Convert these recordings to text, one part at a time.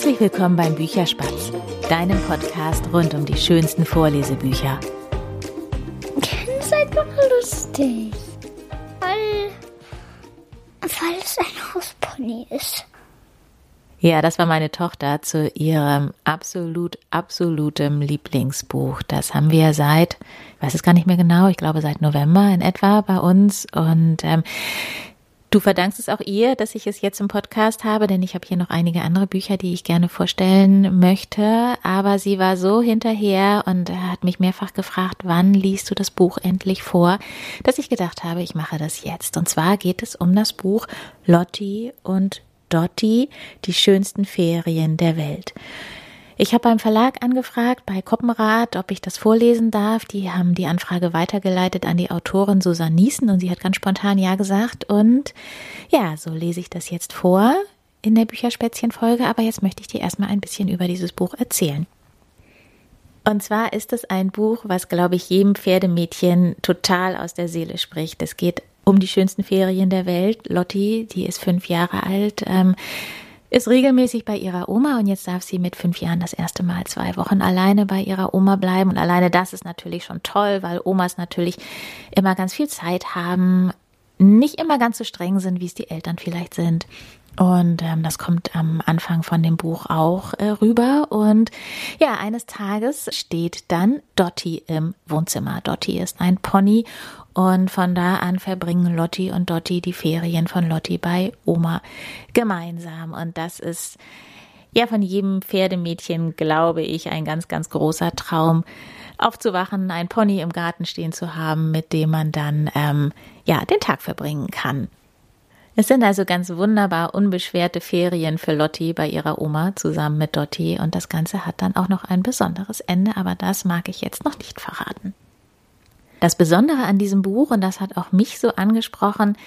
Herzlich willkommen beim Bücherspatz, deinem Podcast rund um die schönsten Vorlesebücher. Das ist doch lustig. Weil, weil es ein Hauspony ist. Ja, das war meine Tochter zu ihrem absolut, absolutem Lieblingsbuch. Das haben wir seit, ich weiß es gar nicht mehr genau, ich glaube seit November in etwa bei uns. Und ähm, Du verdankst es auch ihr, dass ich es jetzt im Podcast habe, denn ich habe hier noch einige andere Bücher, die ich gerne vorstellen möchte. Aber sie war so hinterher und hat mich mehrfach gefragt, wann liest du das Buch endlich vor, dass ich gedacht habe, ich mache das jetzt. Und zwar geht es um das Buch Lotti und Dotti, die schönsten Ferien der Welt. Ich habe beim Verlag angefragt, bei Koppenrad, ob ich das vorlesen darf. Die haben die Anfrage weitergeleitet an die Autorin Susanne Niesen und sie hat ganz spontan Ja gesagt. Und ja, so lese ich das jetzt vor in der Bücherspätzchen-Folge. Aber jetzt möchte ich dir erstmal ein bisschen über dieses Buch erzählen. Und zwar ist es ein Buch, was, glaube ich, jedem Pferdemädchen total aus der Seele spricht. Es geht um die schönsten Ferien der Welt. Lotti, die ist fünf Jahre alt, ähm, ist regelmäßig bei ihrer Oma und jetzt darf sie mit fünf Jahren das erste Mal zwei Wochen alleine bei ihrer Oma bleiben. Und alleine das ist natürlich schon toll, weil Omas natürlich immer ganz viel Zeit haben, nicht immer ganz so streng sind, wie es die Eltern vielleicht sind. Und ähm, das kommt am Anfang von dem Buch auch äh, rüber. Und ja, eines Tages steht dann Dotti im Wohnzimmer. Dotti ist ein Pony und von da an verbringen Lotti und Dotti die Ferien von Lotti bei Oma gemeinsam. Und das ist ja von jedem Pferdemädchen, glaube ich, ein ganz, ganz großer Traum, aufzuwachen, ein Pony im Garten stehen zu haben, mit dem man dann ähm, ja den Tag verbringen kann. Es sind also ganz wunderbar unbeschwerte Ferien für Lotti bei ihrer Oma zusammen mit Dotti und das Ganze hat dann auch noch ein besonderes Ende, aber das mag ich jetzt noch nicht verraten. Das Besondere an diesem Buch, und das hat auch mich so angesprochen,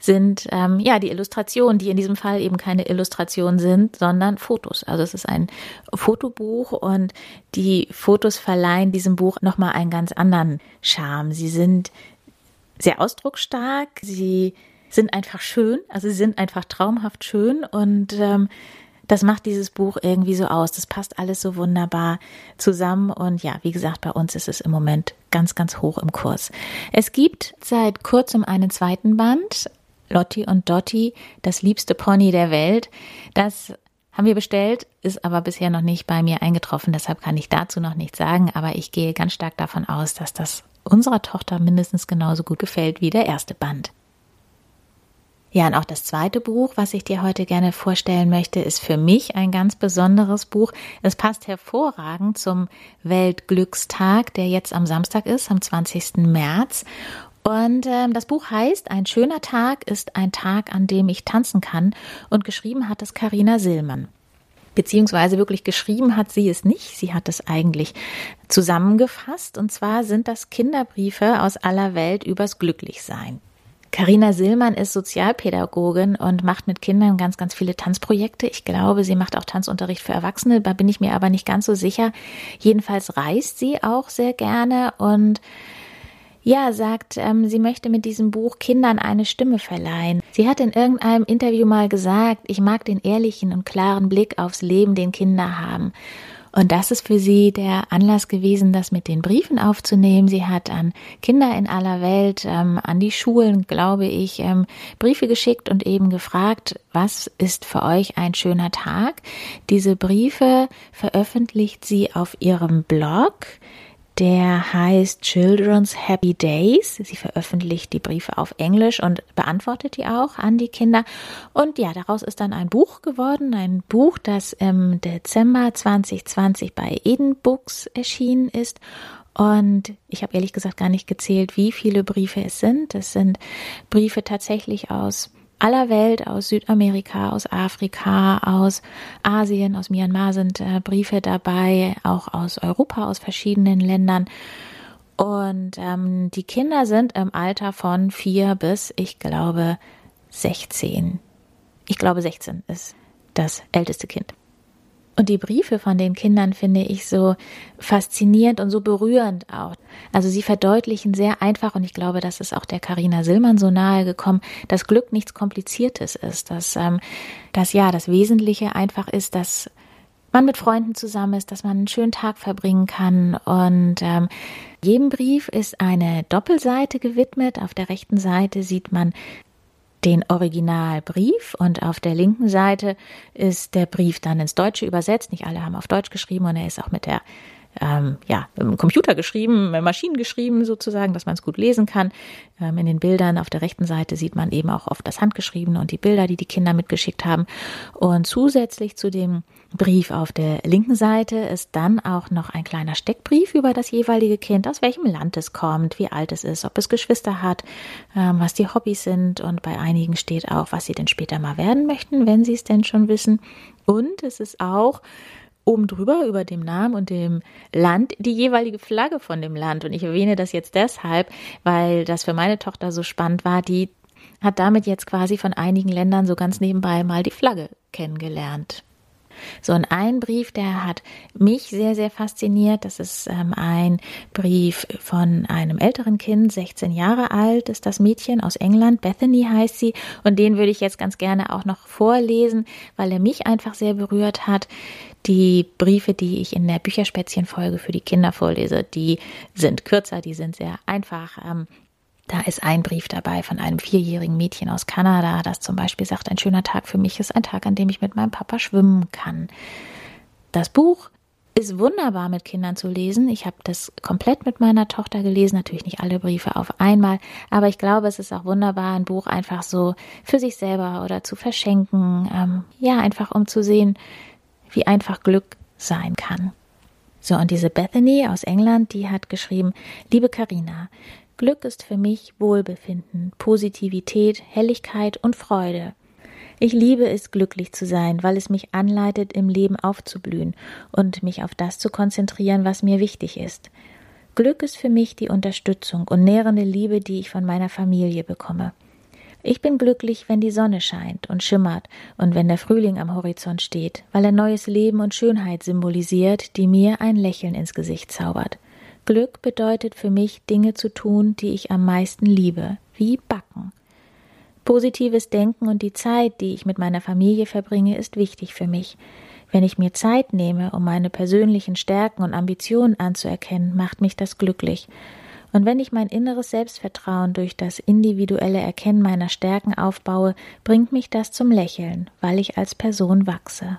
sind ähm, ja die Illustrationen, die in diesem Fall eben keine Illustrationen sind, sondern Fotos. Also es ist ein Fotobuch und die Fotos verleihen diesem Buch nochmal einen ganz anderen Charme. Sie sind sehr ausdrucksstark, sie sind einfach schön, also sie sind einfach traumhaft schön und ähm, das macht dieses Buch irgendwie so aus. Das passt alles so wunderbar zusammen. Und ja, wie gesagt, bei uns ist es im Moment ganz, ganz hoch im Kurs. Es gibt seit kurzem einen zweiten Band. Lotti und Dotti, das liebste Pony der Welt. Das haben wir bestellt, ist aber bisher noch nicht bei mir eingetroffen. Deshalb kann ich dazu noch nichts sagen. Aber ich gehe ganz stark davon aus, dass das unserer Tochter mindestens genauso gut gefällt wie der erste Band. Ja, und auch das zweite Buch, was ich dir heute gerne vorstellen möchte, ist für mich ein ganz besonderes Buch. Es passt hervorragend zum Weltglückstag, der jetzt am Samstag ist, am 20. März. Und ähm, das Buch heißt Ein schöner Tag ist ein Tag, an dem ich tanzen kann. Und geschrieben hat es Karina Sillmann. Beziehungsweise wirklich geschrieben hat sie es nicht. Sie hat es eigentlich zusammengefasst. Und zwar sind das Kinderbriefe aus aller Welt übers Glücklichsein. Karina Sillmann ist Sozialpädagogin und macht mit Kindern ganz, ganz viele Tanzprojekte. Ich glaube, sie macht auch Tanzunterricht für Erwachsene, da bin ich mir aber nicht ganz so sicher. Jedenfalls reist sie auch sehr gerne und ja, sagt, ähm, sie möchte mit diesem Buch Kindern eine Stimme verleihen. Sie hat in irgendeinem Interview mal gesagt, ich mag den ehrlichen und klaren Blick aufs Leben, den Kinder haben. Und das ist für sie der Anlass gewesen, das mit den Briefen aufzunehmen. Sie hat an Kinder in aller Welt, ähm, an die Schulen, glaube ich, ähm, Briefe geschickt und eben gefragt, was ist für euch ein schöner Tag? Diese Briefe veröffentlicht sie auf ihrem Blog der heißt Children's Happy Days. Sie veröffentlicht die Briefe auf Englisch und beantwortet die auch an die Kinder. Und ja, daraus ist dann ein Buch geworden, ein Buch, das im Dezember 2020 bei Eden Books erschienen ist. Und ich habe ehrlich gesagt gar nicht gezählt, wie viele Briefe es sind. Es sind Briefe tatsächlich aus aller Welt, aus Südamerika, aus Afrika, aus Asien, aus Myanmar sind äh, Briefe dabei, auch aus Europa, aus verschiedenen Ländern. Und ähm, die Kinder sind im Alter von vier bis, ich glaube, 16. Ich glaube, 16 ist das älteste Kind. Und die Briefe von den Kindern finde ich so faszinierend und so berührend auch. Also sie verdeutlichen sehr einfach, und ich glaube, das ist auch der Karina Sillmann so nahe gekommen, dass Glück nichts Kompliziertes ist, dass, ähm, dass ja das Wesentliche einfach ist, dass man mit Freunden zusammen ist, dass man einen schönen Tag verbringen kann. Und ähm, jedem Brief ist eine Doppelseite gewidmet. Auf der rechten Seite sieht man den Originalbrief und auf der linken Seite ist der Brief dann ins Deutsche übersetzt. Nicht alle haben auf Deutsch geschrieben und er ist auch mit der ähm, ja, im Computer geschrieben, Maschinen geschrieben sozusagen, dass man es gut lesen kann. Ähm, in den Bildern auf der rechten Seite sieht man eben auch oft das Handgeschriebene und die Bilder, die die Kinder mitgeschickt haben. Und zusätzlich zu dem Brief auf der linken Seite ist dann auch noch ein kleiner Steckbrief über das jeweilige Kind, aus welchem Land es kommt, wie alt es ist, ob es Geschwister hat, ähm, was die Hobbys sind und bei einigen steht auch, was sie denn später mal werden möchten, wenn sie es denn schon wissen. Und es ist auch oben drüber über dem Namen und dem Land die jeweilige Flagge von dem Land. Und ich erwähne das jetzt deshalb, weil das für meine Tochter so spannend war. Die hat damit jetzt quasi von einigen Ländern so ganz nebenbei mal die Flagge kennengelernt. So, und ein Brief, der hat mich sehr, sehr fasziniert. Das ist ähm, ein Brief von einem älteren Kind, 16 Jahre alt ist das Mädchen aus England. Bethany heißt sie. Und den würde ich jetzt ganz gerne auch noch vorlesen, weil er mich einfach sehr berührt hat. Die Briefe, die ich in der Bücherspätzchen-Folge für die Kinder vorlese, die sind kürzer, die sind sehr einfach. Ähm, da ist ein Brief dabei von einem vierjährigen Mädchen aus Kanada, das zum Beispiel sagt, ein schöner Tag für mich ist ein Tag, an dem ich mit meinem Papa schwimmen kann. Das Buch ist wunderbar mit Kindern zu lesen. Ich habe das komplett mit meiner Tochter gelesen, natürlich nicht alle Briefe auf einmal, aber ich glaube, es ist auch wunderbar, ein Buch einfach so für sich selber oder zu verschenken. Ähm, ja, einfach um zu sehen, wie einfach Glück sein kann. So, und diese Bethany aus England, die hat geschrieben, liebe Karina, Glück ist für mich Wohlbefinden, Positivität, Helligkeit und Freude. Ich liebe es, glücklich zu sein, weil es mich anleitet, im Leben aufzublühen und mich auf das zu konzentrieren, was mir wichtig ist. Glück ist für mich die Unterstützung und nährende Liebe, die ich von meiner Familie bekomme. Ich bin glücklich, wenn die Sonne scheint und schimmert und wenn der Frühling am Horizont steht, weil er neues Leben und Schönheit symbolisiert, die mir ein Lächeln ins Gesicht zaubert. Glück bedeutet für mich, Dinge zu tun, die ich am meisten liebe, wie Backen. Positives Denken und die Zeit, die ich mit meiner Familie verbringe, ist wichtig für mich. Wenn ich mir Zeit nehme, um meine persönlichen Stärken und Ambitionen anzuerkennen, macht mich das glücklich. Und wenn ich mein inneres Selbstvertrauen durch das individuelle Erkennen meiner Stärken aufbaue, bringt mich das zum Lächeln, weil ich als Person wachse.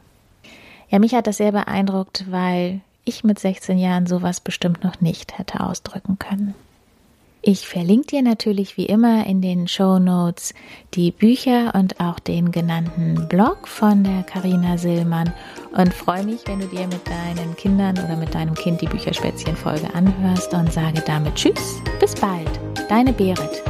Ja, mich hat das sehr beeindruckt, weil ich mit 16 Jahren sowas bestimmt noch nicht hätte ausdrücken können. Ich verlinke dir natürlich wie immer in den Show Notes die Bücher und auch den genannten Blog von der Karina Sillmann und freue mich, wenn du dir mit deinen Kindern oder mit deinem Kind die Bücherspätzchen-Folge anhörst und sage damit Tschüss, bis bald, deine Berit.